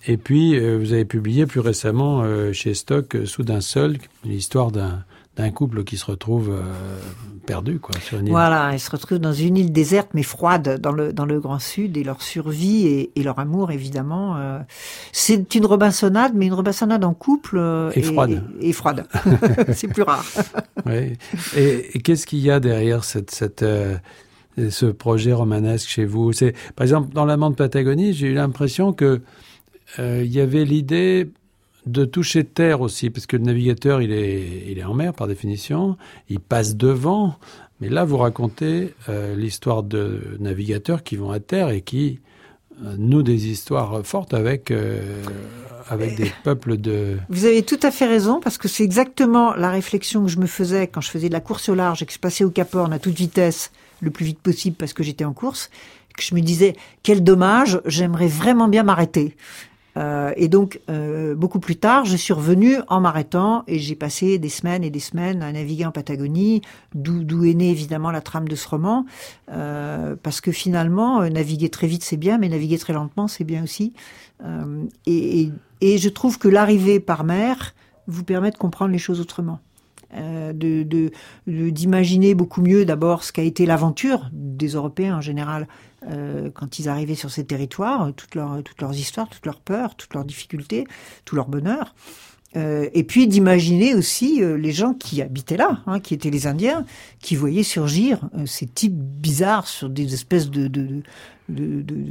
Speaker 2: Et puis, vous avez publié plus récemment chez Stock, Soudain seul, l'histoire d'un d'un couple qui se retrouve euh, perdu quoi sur une île.
Speaker 3: Voilà, ils se retrouvent dans une île déserte mais froide dans le dans le Grand Sud et leur survie et, et leur amour évidemment. Euh, c'est une Robinsonade mais une Robinsonade en couple euh,
Speaker 2: et, et, froide.
Speaker 3: Et, <laughs> froide, c'est plus rare. <laughs>
Speaker 2: oui. Et, qu'est-ce qu'il y a derrière cette cette ce projet romanesque chez vous? C'est par exemple dans l'amant de Patagonie, j'ai eu l'impression que il y avait l'idée de toucher terre aussi, parce que le navigateur, il est, il est en mer par définition, il passe devant, mais là, vous racontez euh, l'histoire de navigateurs qui vont à terre et qui euh, nouent des histoires fortes avec, euh, avec des peuples de...
Speaker 3: Vous avez tout à fait raison, parce que c'est exactement la réflexion que je me faisais quand je faisais de la course au large et que je passais au Cap Horn à toute vitesse, le plus vite possible parce que j'étais en course, que je me disais, quel dommage, j'aimerais vraiment bien m'arrêter. Euh, et donc, euh, beaucoup plus tard, je suis revenu en m'arrêtant et j'ai passé des semaines et des semaines à naviguer en Patagonie, d'où est née évidemment la trame de ce roman, euh, parce que finalement, naviguer très vite c'est bien, mais naviguer très lentement c'est bien aussi. Et, et, je trouve que l'arrivée par mer vous permet de comprendre les choses autrement. De d'imaginer beaucoup mieux d'abord ce qu'a été l'aventure des Européens en général euh, quand ils arrivaient sur ces territoires, toutes leurs, toutes leurs histoires, toutes leurs peurs, toutes leurs difficultés, tout leur bonheur. Euh, et puis d'imaginer aussi euh, les gens qui habitaient là, hein, qui étaient les Indiens, qui voyaient surgir euh, ces types bizarres sur des espèces de, de,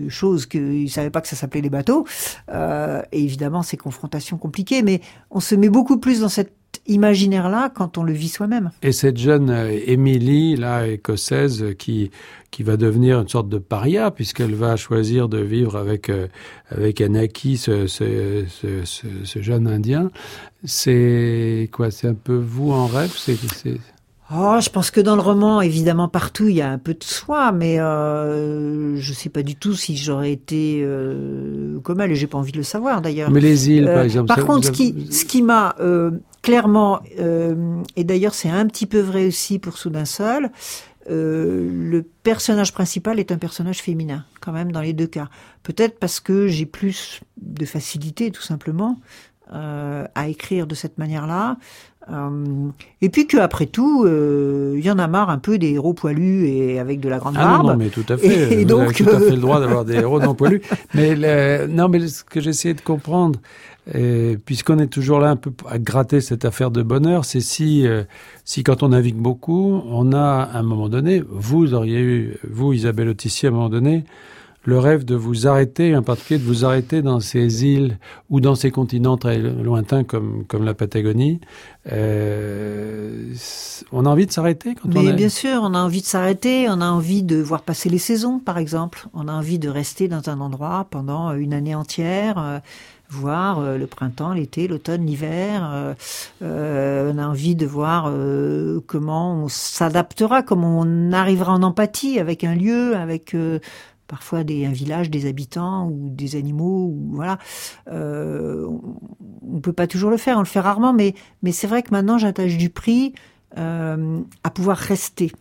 Speaker 3: choses qu'ils ne savaient pas que ça s'appelait les bateaux. Euh, et évidemment, ces confrontations compliquées. Mais on se met beaucoup plus dans cette imaginaire-là quand on le vit soi-même.
Speaker 2: Et cette jeune euh, Émilie, là, écossaise, qui qui va devenir une sorte de paria puisqu'elle va choisir de vivre avec euh, avec Anaki, ce, ce, ce, ce jeune Indien. C'est quoi C'est un peu vous en rêve? C'est
Speaker 3: Oh, je pense que dans le roman, évidemment, partout, il y a un peu de soi, mais euh, je sais pas du tout si j'aurais été euh, comme elle, et j'ai pas envie de le savoir d'ailleurs.
Speaker 2: Mais les îles, par
Speaker 3: Euh,
Speaker 2: exemple.
Speaker 3: Par contre, ce qui, ce qui m'a euh, clairement, euh, et d'ailleurs c'est un petit peu vrai aussi pour Soudain Seul, euh, le personnage principal est un personnage féminin, quand même, dans les deux cas. Peut-être parce que j'ai plus de facilité, tout simplement, euh, à écrire de cette manière-là. Euh, et puis que après tout, euh, il y en a marre un peu des héros poilus et avec de la grande
Speaker 2: Ah non,
Speaker 3: barbe.
Speaker 2: non, mais tout à fait.
Speaker 3: Et donc,
Speaker 2: tout à fait le droit d'avoir des héros non poilus. <laughs> Mais le- non, mais ce que j'essayais de comprendre, puisqu'on est toujours là un peu à gratter cette affaire de bonheur, c'est si, si quand on navigue beaucoup, on a à un moment donné, vous auriez eu, vous Isabelle Autissier, à un moment donné, le rêve de vous arrêter, en particulier de vous arrêter dans ces îles ou dans ces continents très lointains comme, comme la Patagonie. Euh, on a envie de s'arrêter quand on
Speaker 3: Mais
Speaker 2: est...
Speaker 3: bien sûr, on a envie de s'arrêter, on a envie de voir passer les saisons, par exemple. On a envie de rester dans un endroit pendant une année entière, euh, voir euh, le printemps, l'été, l'automne, l'hiver. euh, euh, on a envie de voir euh, comment on s'adaptera, comment on arrivera en empathie avec un lieu, avec euh, parfois des, un village, des habitants ou des animaux. Ou, voilà. Euh, on ne peut pas toujours le faire, on le fait rarement, mais, mais c'est vrai que maintenant j'attache du prix euh, à pouvoir rester.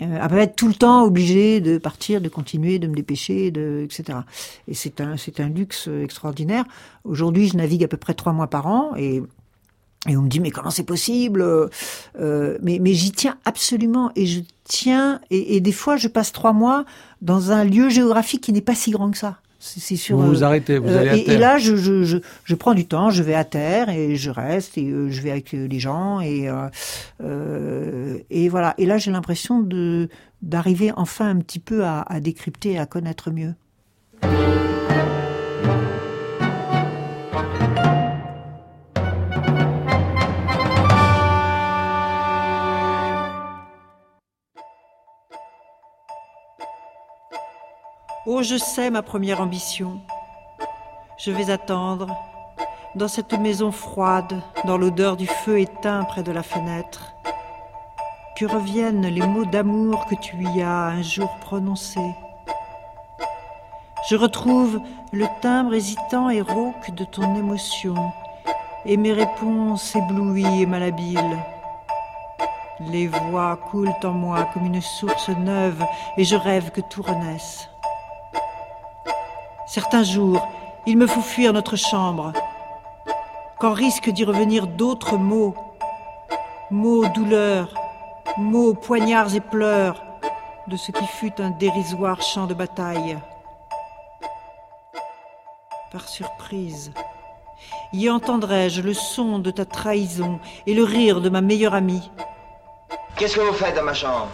Speaker 3: Euh, à pas être tout le temps obligé de partir, de continuer, de me dépêcher, de, etc. Et c'est un, c'est un luxe extraordinaire. Aujourd'hui, je navigue à peu près trois mois par an et et on me dit mais comment c'est possible? Euh, Mais, mais j'y tiens absolument et je tiens et, et des fois je passe trois mois dans un lieu géographique qui n'est pas si grand que ça. C'est c'est sur.
Speaker 2: Vous
Speaker 3: euh,
Speaker 2: vous arrêtez, vous
Speaker 3: euh,
Speaker 2: allez à
Speaker 3: et,
Speaker 2: terre.
Speaker 3: et là, je, je, je, je prends du temps, je vais à terre et je reste et euh, je vais avec les gens et et voilà. Et là, j'ai l'impression de d'arriver enfin un petit peu à, à décrypter et à connaître mieux. Oh, je sais ma première ambition. Je vais attendre, dans cette maison froide, dans l'odeur du feu éteint près de la fenêtre, que reviennent les mots d'amour que tu y as un jour prononcés. Je retrouve le timbre hésitant et rauque de ton émotion, et mes réponses éblouies et malhabiles. Les voix coulent en moi comme une source neuve, et je rêve que tout renaisse. Certains jours, il me faut fuir notre chambre, quand risquent d'y revenir d'autres mots, mots douleurs, mots poignards et pleurs, de ce qui fut un dérisoire champ de bataille. Par surprise, y entendrai-je le son de ta trahison et le rire de ma meilleure amie.
Speaker 6: Qu'est-ce que vous faites dans ma chambre?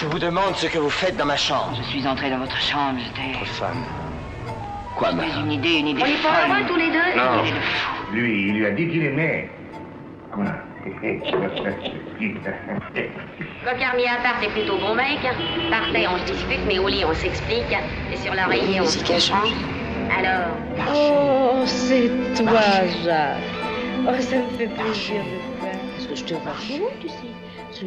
Speaker 6: Je vous demande ce que vous faites dans ma chambre.
Speaker 7: Je suis entré dans votre chambre, j'étais.
Speaker 6: Votre femme. Quoi, ma femme
Speaker 7: une idée, une idée
Speaker 8: On est pas heureux tous les deux
Speaker 6: Non.
Speaker 7: Une idée de fou.
Speaker 9: Lui, il lui a dit qu'il aimait. Quoi <laughs>
Speaker 8: mis à part, t'es plutôt bon mec. Par terre, on se dispute, mais au lit, on s'explique. Et sur l'oreiller, on se change. Alors
Speaker 10: Oh, c'est toi, Jacques. Oh, ça me fait plaisir de te voir. Parce que je te vois souvent, tu sais. Sur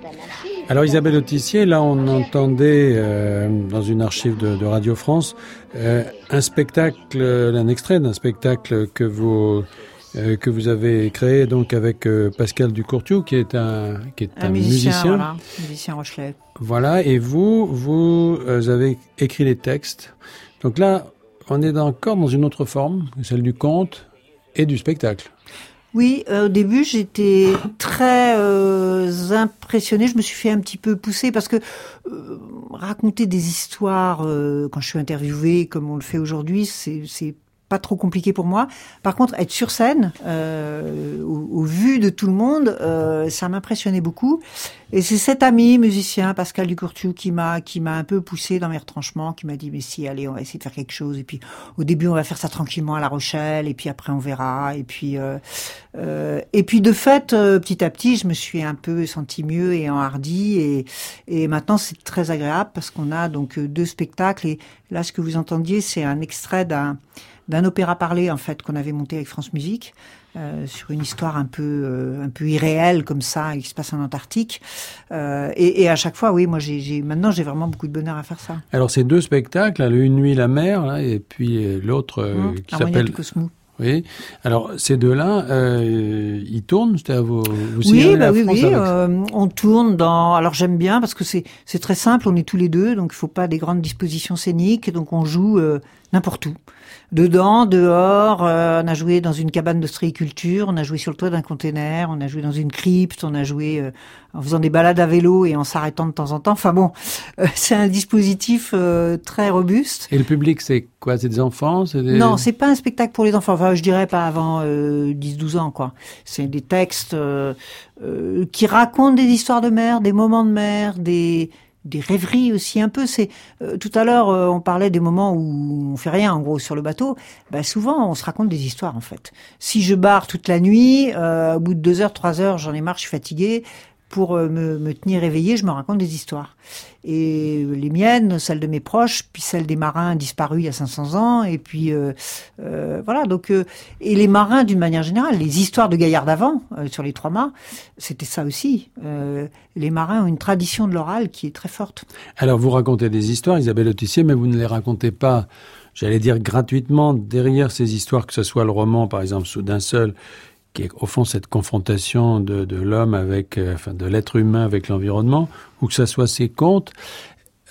Speaker 10: ta machine.
Speaker 2: Alors Isabelle Autissier, là on entendait euh, dans une archive de, de Radio France euh, un spectacle, un extrait d'un spectacle que vous euh, que vous avez créé donc avec euh, Pascal Ducourtiou qui est un qui est un, musicien.
Speaker 3: voilà, musicien Rochelet.
Speaker 2: Voilà, et vous vous euh, avez écrit les textes. Donc là, on est encore dans une autre forme, celle du conte et du spectacle.
Speaker 3: Oui, euh, au début, j'étais très euh, impressionnée. Je me suis fait un petit peu pousser parce que euh, raconter des histoires euh, quand je suis interviewée, comme on le fait aujourd'hui, c'est c'est pas trop compliqué pour moi. Par contre, être sur scène, euh, au, au, vu de tout le monde, euh, ça m'impressionnait beaucoup. Et c'est cet ami musicien, Pascal Ducourtiou, qui m'a qui m'a un peu poussé dans mes retranchements, qui m'a dit mais si, allez, on va essayer de faire quelque chose. Et puis au début, on va faire ça tranquillement à La Rochelle, et puis après on verra. Et puis euh, euh, et puis de fait, euh, petit à petit, je me suis un peu senti mieux et enhardi. Et et maintenant, c'est très agréable parce qu'on a donc deux spectacles. Et là, ce que vous entendiez, c'est un extrait d'un d'un opéra parlé en fait qu'on avait monté avec France Musique euh, sur une histoire un peu euh, un peu irréelle comme ça qui se passe en Antarctique euh, et, et, à chaque fois oui moi j'ai maintenant j'ai vraiment beaucoup de bonheur à faire ça
Speaker 2: alors ces deux spectacles une nuit la mer là, et puis l'autre
Speaker 3: mmh,
Speaker 2: qui s'appelle oui. Alors ces deux-là, euh, ils tournent. À vos, vous
Speaker 3: oui, bah oui, oui. Euh, on tourne dans. Alors j'aime bien parce que c'est c'est très simple. On est tous les deux, donc il faut pas des grandes dispositions scéniques. Donc on joue euh, n'importe où. Dedans, dehors, euh, on a joué dans une cabane d'ostréiculture, on a joué sur le toit d'un container, on a joué dans une crypte, on a joué euh, en faisant des balades à vélo et en s'arrêtant de temps en temps. Enfin bon, euh, <laughs> c'est un dispositif très robuste.
Speaker 2: Et le public, c'est quoi? C'est des enfants? Des...
Speaker 3: Non, c'est pas un spectacle pour les enfants. Enfin, je dirais pas avant 10-12 ans, quoi. C'est des textes qui racontent des histoires de mer, des moments de mer, des des rêveries aussi un peu. C'est euh, tout à l'heure euh, on parlait des moments où on fait rien en gros sur le bateau. Bah, souvent on se raconte des histoires en fait. Si je barre toute la nuit, euh, au bout de deux heures, trois heures, j'en ai marre, je suis fatigué pour euh, me, me, tenir éveillé, je me raconte des histoires. Et les miennes, celles de mes proches, puis celles des marins disparus il y a 500 ans, et puis euh, euh, voilà. Donc euh, et les marins d'une manière générale, les histoires de Gaillard d'avant euh, sur les trois mâts, c'était ça aussi. les marins ont une tradition de l'oral qui est très forte.
Speaker 2: Alors vous racontez des histoires, Isabelle Autissier, mais vous ne les racontez pas. J'allais dire gratuitement derrière ces histoires, que ce soit le roman, par exemple, sous d'un seul, qui est au fond cette confrontation de, de l'homme avec, euh, enfin de l'être humain avec l'environnement, ou que ce soit ses contes,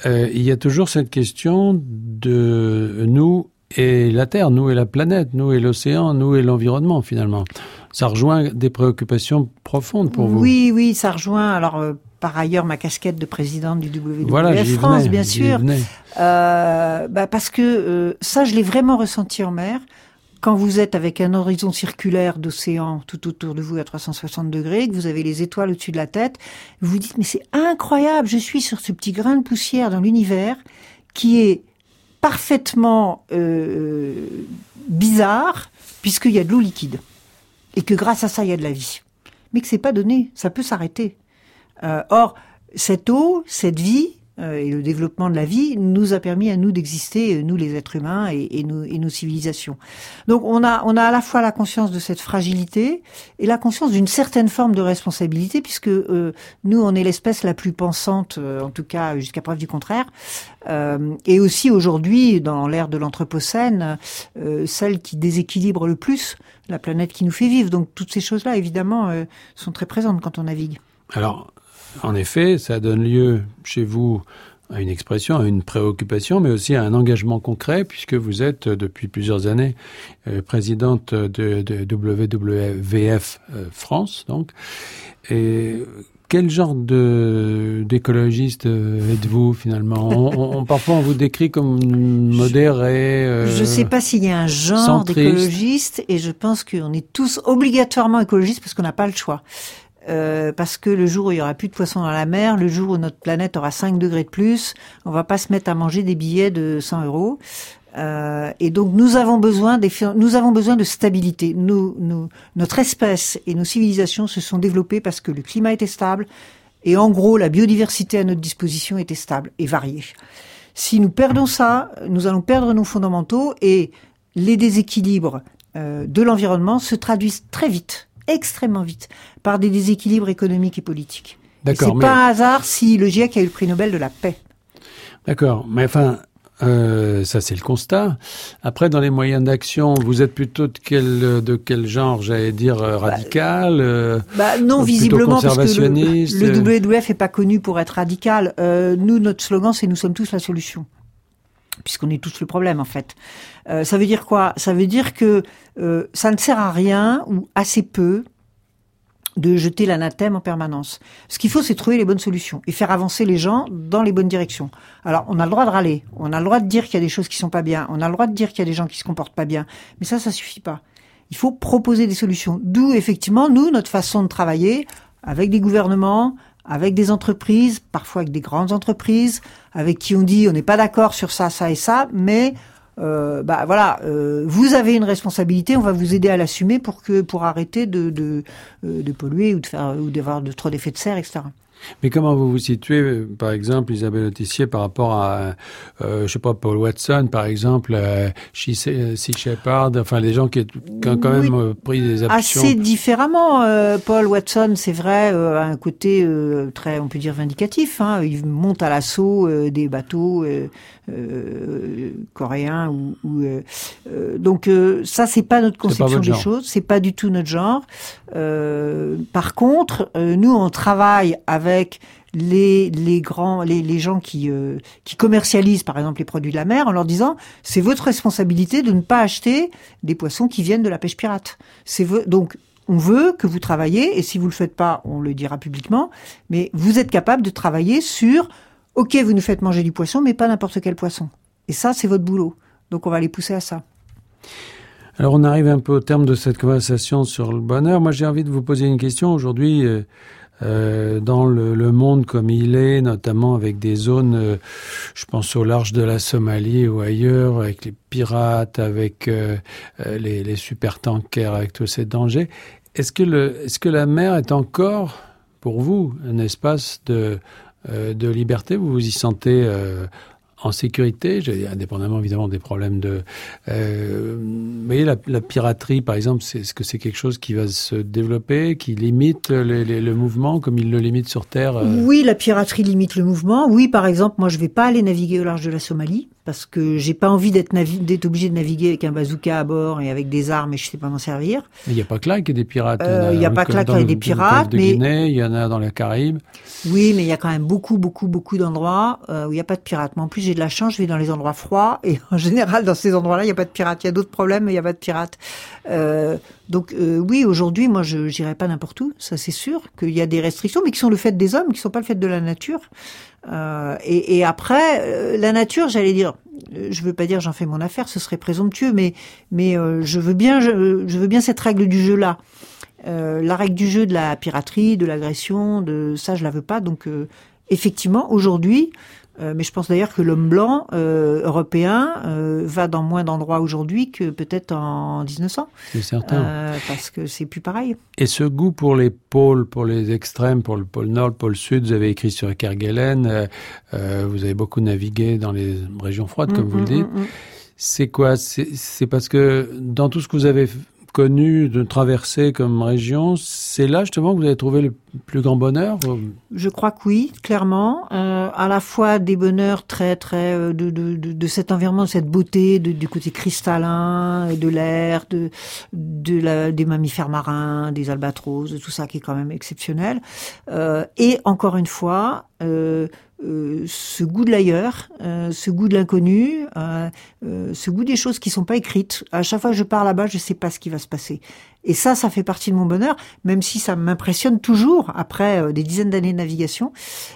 Speaker 2: euh, il y a toujours cette question de nous et la Terre, nous et la planète, nous et l'océan, nous et l'environnement finalement. Ça rejoint des préoccupations profondes pour vous.
Speaker 3: Oui, oui, ça rejoint. Alors, euh, par ailleurs, ma casquette de présidente du WWF
Speaker 2: voilà,
Speaker 3: France,
Speaker 2: venais,
Speaker 3: bien sûr. Euh, bah parce que ça, je l'ai vraiment ressenti en mer quand vous êtes avec un horizon circulaire d'océan tout autour de vous à 360 degrés, que vous avez les étoiles au-dessus de la tête, vous vous dites mais c'est incroyable, je suis sur ce petit grain de poussière dans l'univers qui est parfaitement euh, bizarre puisqu'il y a de l'eau liquide et que grâce à ça il y a de la vie, mais que c'est pas donné, ça peut s'arrêter. Euh, or cette eau, cette vie, et le développement de la vie nous a permis à nous d'exister, euh, nous les êtres humains et, nos, civilisations. Donc on a, on a à la fois la conscience de cette fragilité et la conscience d'une certaine forme de responsabilité, puisque euh, nous on est l'espèce la plus pensante, euh, en tout cas jusqu'à preuve du contraire, euh, et aussi aujourd'hui dans l'ère de l'anthropocène, celle qui déséquilibre le plus la planète qui nous fait vivre. Donc toutes ces choses-là évidemment sont très présentes quand on navigue.
Speaker 2: Alors en effet, ça donne lieu chez vous à une expression, à une préoccupation, mais aussi à un engagement concret, puisque vous êtes depuis plusieurs années euh, présidente de, de WWF euh, France, donc. Et quel genre de d'écologiste euh, êtes-vous finalement? On, on, Parfois, on vous décrit comme modéré.
Speaker 3: Euh, je ne sais pas s'il y a un genre d'écologiste, et je pense qu'on est tous obligatoirement écologistes parce qu'on n'a pas le choix. Euh, parce que le jour où il y aura plus de poissons dans la mer, le jour où notre planète aura 5 degrés de plus, on va pas se mettre à manger des billets de 100 euros. Euh, et donc nous avons besoin de stabilité. Notre espèce et nos civilisations se sont développées parce que le climat était stable et en gros la biodiversité à notre disposition était stable et variée. Si nous perdons ça, nous allons perdre nos fondamentaux et les déséquilibres euh, de l'environnement se traduisent très vite extrêmement vite par des déséquilibres économiques et politiques.
Speaker 2: D'accord.
Speaker 3: C'est mais... pas un hasard si le GIEC a eu le prix Nobel de la paix.
Speaker 2: D'accord, mais enfin, euh, ça c'est le constat. Après, dans les moyens d'action, vous êtes plutôt de quel de quel genre, j'allais dire euh, radical euh,
Speaker 3: bah, Non, visiblement, parce que le, le WWF est pas connu pour être radical. Euh, nous, notre slogan, c'est nous sommes tous la solution puisqu'on est tous le problème en fait. Euh, ça veut dire quoi? Ça veut dire que euh, ça ne sert à rien ou assez peu de jeter l'anathème en permanence. Ce qu'il faut, c'est trouver les bonnes solutions et faire avancer les gens dans les bonnes directions. Alors, on a le droit de râler, on a le droit de dire qu'il y a des choses qui sont pas bien, on a le droit de dire qu'il y a des gens qui se comportent pas bien, mais ça, ça suffit pas. Il faut proposer des solutions. D'où, effectivement, nous, notre façon de travailler avec des gouvernements, avec des entreprises, parfois avec des grandes entreprises, avec qui on dit on n'est pas d'accord sur ça, ça et ça, mais euh, bah voilà, euh, vous avez une responsabilité, on va vous aider à l'assumer pour que pour arrêter de de, euh, de polluer ou de faire ou d'avoir trop d'effets de serre, etc.
Speaker 2: Mais comment vous vous situez, par exemple, Isabelle Autissier, par rapport à, euh, je sais pas, Paul Watson, par exemple, euh, Sea Shepard, enfin, les gens qui, ont quand même euh, pris des
Speaker 3: actions. Assez différemment. Euh, Paul Watson, c'est vrai, euh, a un côté très, on peut dire, vindicatif. Hein. Il monte à l'assaut des bateaux coréens ou, ou donc ça, c'est pas notre conception des choses, c'est pas du tout notre genre. par contre, nous, on travaille avec avec les, les grands, les, les gens qui, euh, qui commercialisent par exemple les produits de la mer en leur disant c'est votre responsabilité de ne pas acheter des poissons qui viennent de la pêche pirate. C'est donc on veut que vous travaillez et si vous le faites pas, on le dira publiquement, mais vous êtes capable de travailler sur OK, vous nous faites manger du poisson mais pas n'importe quel poisson. Et ça c'est votre boulot. Donc on va les pousser à ça.
Speaker 2: Alors on arrive un peu au terme de cette conversation sur le bonheur. Moi j'ai envie de vous poser une question aujourd'hui. Euh, euh, dans le, monde comme il est, notamment avec des zones, euh, je pense au large de la Somalie ou ailleurs, avec les pirates, avec les, les super tankers, avec tous ces dangers. Est-ce que, est-ce que la mer est encore, pour vous, un espace de, de liberté Vous vous y sentez en sécurité, indépendamment évidemment des problèmes de. Euh, vous voyez, la, piraterie, par exemple, est-ce que c'est quelque chose qui va se développer, qui limite le mouvement comme il le limite sur Terre euh?
Speaker 3: Oui, la piraterie limite le mouvement. Oui, par exemple, moi, je vais pas aller naviguer au large de la Somalie parce que j'ai pas envie d'être, d'être obligé de naviguer avec un bazooka à bord et avec des armes et je sais pas m'en servir.
Speaker 2: Il n'y a pas que là qu'il y a des pirates.
Speaker 3: Euh, il n'y a, pas que là qu'il y a des pirates,
Speaker 2: de mais Guinée, il y en a dans les Caraïbes.
Speaker 3: Oui, mais il y a quand même beaucoup, beaucoup, beaucoup d'endroits euh, où il n'y a pas de pirates. Mais en plus, j'ai de la chance, je vais dans les endroits froids et en général, dans ces endroits-là, il n'y a pas de pirates. Il y a d'autres problèmes, mais il n'y a pas de pirates. Euh, donc euh, oui, aujourd'hui, moi, je n'irai pas n'importe où. Ça, c'est sûr qu'il y a des restrictions, mais qui sont le fait des hommes, qui ne sont pas le fait de la nature. Euh, et, et, après, euh, la nature, j'allais dire, euh, je veux pas dire j'en fais mon affaire, ce serait présomptueux, mais mais je veux bien, je, je, veux bien cette règle du jeu là. la règle du jeu de la piraterie, de l'agression, de ça, je la veux pas. Donc effectivement, aujourd'hui, euh, mais je pense d'ailleurs que l'homme blanc euh, européen euh, va dans moins d'endroits aujourd'hui que peut-être en 1900.
Speaker 2: C'est certain.
Speaker 3: Parce que c'est plus pareil.
Speaker 2: Et ce goût pour les pôles, pour les extrêmes, pour le pôle nord, le pôle sud, vous avez écrit sur Kerguelen, vous avez beaucoup navigué dans les régions froides, comme mmh, vous le dites. Mmh, mmh. C'est quoi? C'est parce que dans tout ce que vous avez connu de traverser comme région, c'est là justement que vous avez trouvé le plus grand bonheur
Speaker 3: Je crois que oui, clairement. Euh, à la fois des bonheurs très très euh, de, de, de, cet environnement, de cette beauté, du côté cristallin, de l'air, de, de la, des mammifères marins, des albatros, de tout ça qui est quand même exceptionnel. Euh, et encore une fois, euh, euh, ce goût de l'ailleurs, euh, ce goût de l'inconnu, euh, euh, ce goût des choses qui sont pas écrites. À chaque fois que je pars là-bas, je sais pas ce qui va se passer. Et ça, ça fait partie de mon bonheur, même si ça m'impressionne toujours après euh, des dizaines d'années de navigation.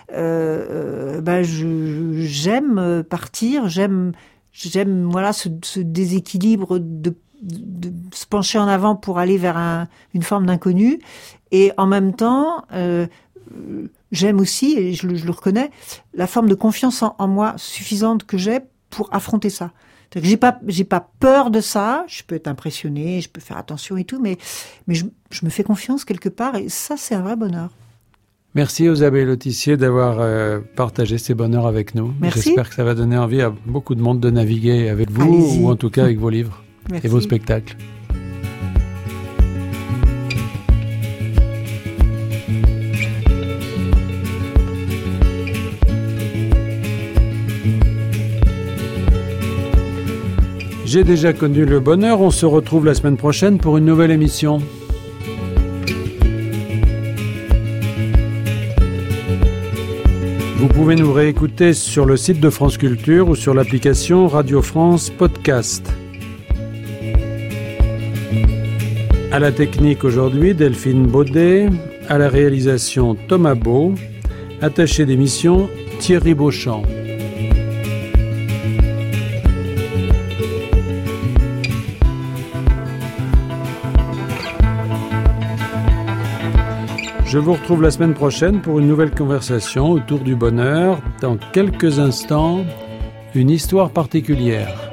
Speaker 3: bah, j'aime partir, j'aime, j'aime voilà ce, ce déséquilibre de, de, se pencher en avant pour aller vers un, une forme d'inconnu, et en même temps j'aime aussi, et je le, je le, reconnais, la forme de confiance en, en moi suffisante que j'ai pour affronter ça. J'ai pas, j'ai pas peur de ça. Je peux être impressionné, je peux faire attention et tout, mais, mais je, je me fais confiance quelque part et ça, c'est un vrai bonheur.
Speaker 2: Merci aux abeilles lotissiers d'avoir euh, partagé ces bonheurs avec nous. J'espère que ça va donner envie à beaucoup de monde de naviguer avec vous ou en tout cas avec vos livres <laughs> Merci. et vos spectacles. J'ai déjà connu le bonheur. On se retrouve la semaine prochaine pour une nouvelle émission. Vous pouvez nous réécouter sur le site de France Culture ou sur l'application Radio France Podcast. À la technique aujourd'hui, Delphine Baudet, À la réalisation Thomas Beau, attaché d'émission Thierry Beauchamp. Je vous retrouve la semaine prochaine pour une nouvelle conversation autour du bonheur. Dans quelques instants, une histoire particulière.